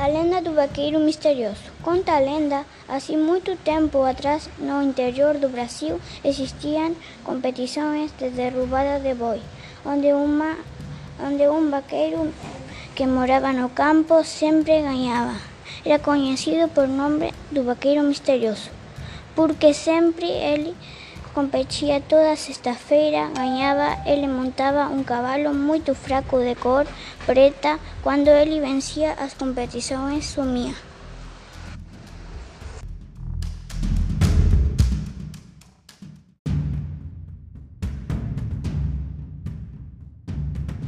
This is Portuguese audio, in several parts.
A lenda do vaqueiro misterioso. Conta a lenda, assim muito tempo atrás, no interior do Brasil, existiam competições de derrubada de boi, onde, uma, um vaqueiro que morava no campo sempre ganhava. Era conhecido por nome do vaqueiro misterioso, porque sempre ele competia toda sexta-feira, ganhava, ele montava um cavalo muito fraco de cor preta, quando ele vencia as competições sumia.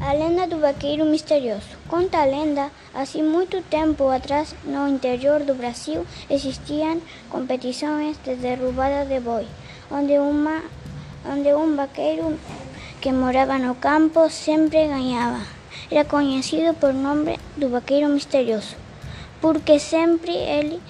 A lenda do vaqueiro misterioso. Conta a lenda, assim muito tempo atrás, no interior do Brasil, existiam competições de derrubada de boi, onde, uma, onde um vaqueiro que morava no campo sempre ganhava. Era conhecido por nome do vaqueiro misterioso, porque sempre ele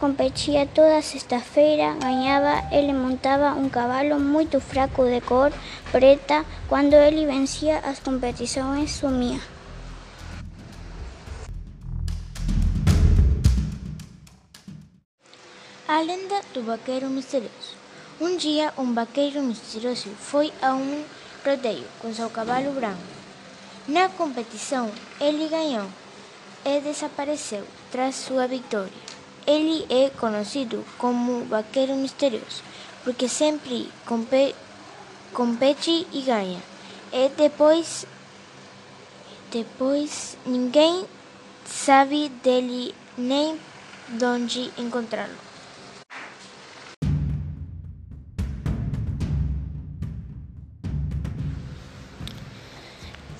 competia toda sexta-feira, ganhava, ele montava um cavalo muito fraco de cor preta, quando ele vencia as competições sumia. A lenda do vaqueiro misterioso. Um dia, um vaqueiro misterioso foi a um rodeio com seu cavalo branco. Na competição, ele ganhou e desapareceu tras sua vitória. Ele é conhecido como vaqueiro misterioso porque sempre compete e ganha. E depois, depois ninguém sabe dele nem de onde encontrá-lo.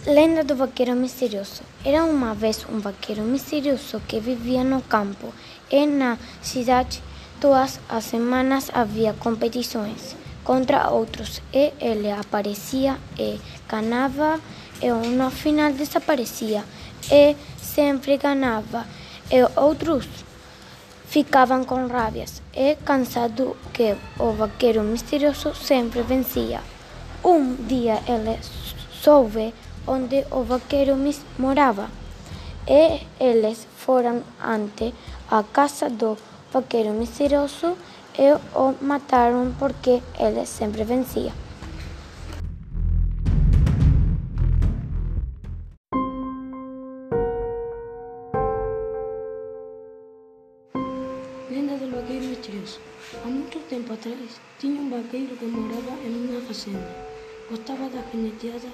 Lenda do vaqueiro misterioso. Era uma vez um vaqueiro misterioso que vivia no campo. E na cidade todas as semanas havia competições contra outros. E ele aparecia e ganhava e no final desaparecia. E sempre ganhava. E outros ficavam com rábias e cansado que o vaqueiro misterioso sempre vencia. Um dia ele soube onde o vaqueiro morava. E eles foram ante a casa do vaqueiro misterioso e o mataram porque ele sempre vencia. Lenda do vaqueiro misterioso. Há muito tempo atrás, tinha um vaqueiro que morava em uma fazenda. Gostava da caneteada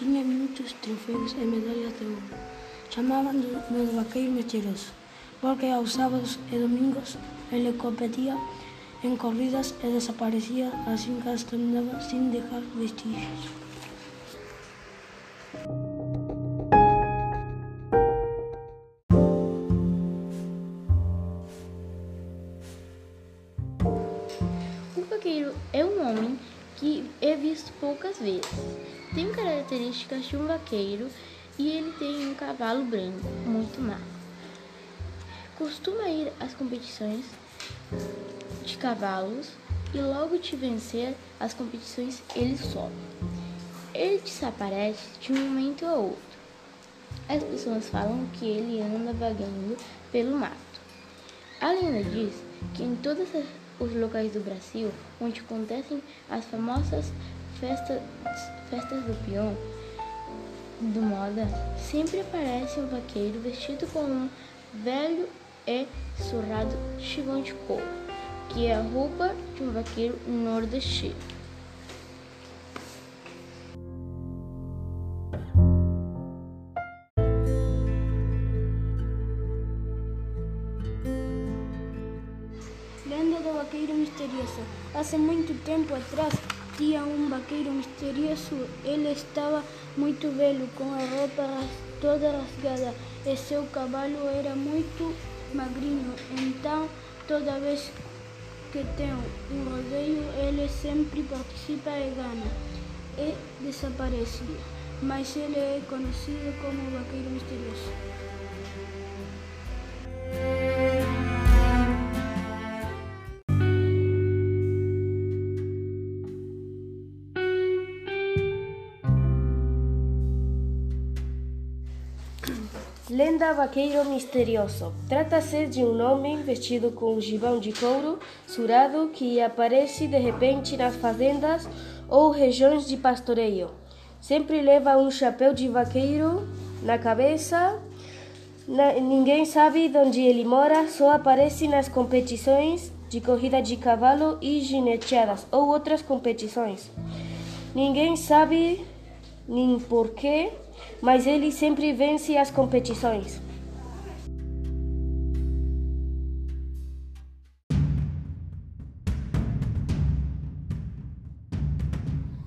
tinha muitos troféus e medalhas de ouro. Chamavam-no de vaqueiro mentiroso, porque aos sábados e domingos ele competia em corridas e desaparecia assim que as terminava sem deixar vestígios. O vaqueiro é um homem que é visto poucas vezes. Tem características de um vaqueiro e ele tem um cavalo branco, muito magro. Costuma ir às competições de cavalos e logo de vencer as competições ele sobe. Ele desaparece de um momento a outro. As pessoas falam que ele anda vagando pelo mato. A lenda diz que em todos os locais do Brasil onde acontecem as famosas festas, festas do peão, do moda, sempre aparece um vaqueiro vestido com um velho e surrado chigão de couro, que é a roupa de um vaqueiro nordestino. Lenda do vaqueiro misterioso. Há muito tempo atrás vestía un vaqueiro misterioso. El estaba moito velo, con a roupa toda rasgada, e seu cabalo era moito magrino. Entón, toda vez que ten un rodeio, ele sempre participa e gana, e desaparece. Mas ele é conocido como vaqueiro misterioso. Lenda Vaqueiro Misterioso. Trata-se de um homem vestido com um gibão de couro surado que aparece de repente nas fazendas ou regiões de pastoreio. Sempre leva um chapéu de vaqueiro na cabeça. Na, ninguém sabe onde ele mora, só aparece nas competições de corrida de cavalo e gineteadas ou outras competições. Ninguém sabe nem porquê mas ele sempre vence as competições.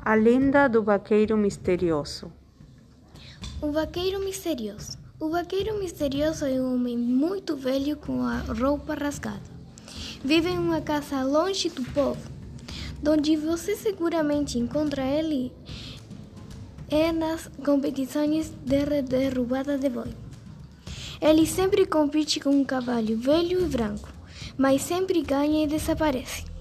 A lenda do vaqueiro misterioso. O vaqueiro misterioso. O vaqueiro misterioso é um homem muito velho com a roupa rasgada. Vive em uma casa longe do povo, onde você seguramente encontra ele é nas competições de derrubada de boi. Ele sempre compete com um cavalo velho e branco, mas sempre ganha e desaparece.